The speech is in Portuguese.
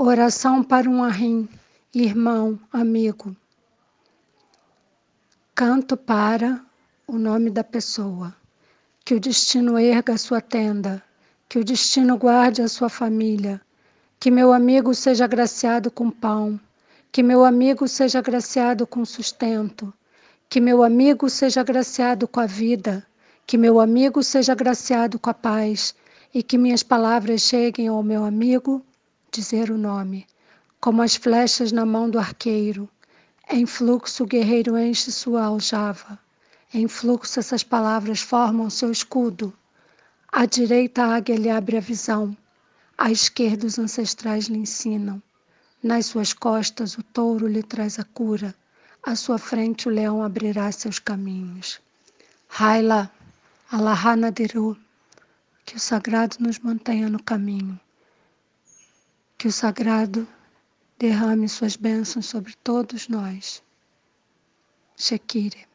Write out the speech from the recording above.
Oração para um arrim, irmão, amigo. Canto para o nome da pessoa. Que o destino erga a sua tenda, que o destino guarde a sua família, que meu amigo seja agraciado com pão, que meu amigo seja agraciado com sustento, que meu amigo seja agraciado com a vida, que meu amigo seja agraciado com a paz. E que minhas palavras cheguem ao meu amigo dizer o nome, como as flechas na mão do arqueiro. Em fluxo, o guerreiro enche sua aljava. Em fluxo, essas palavras formam seu escudo. À direita, a águia lhe abre a visão. À esquerda, os ancestrais lhe ensinam. Nas suas costas, o touro lhe traz a cura. À sua frente, o leão abrirá seus caminhos. Haila, Allahana Diru, que o sagrado nos mantenha no caminho. Que o sagrado derrame suas bênçãos sobre todos nós. Shekire.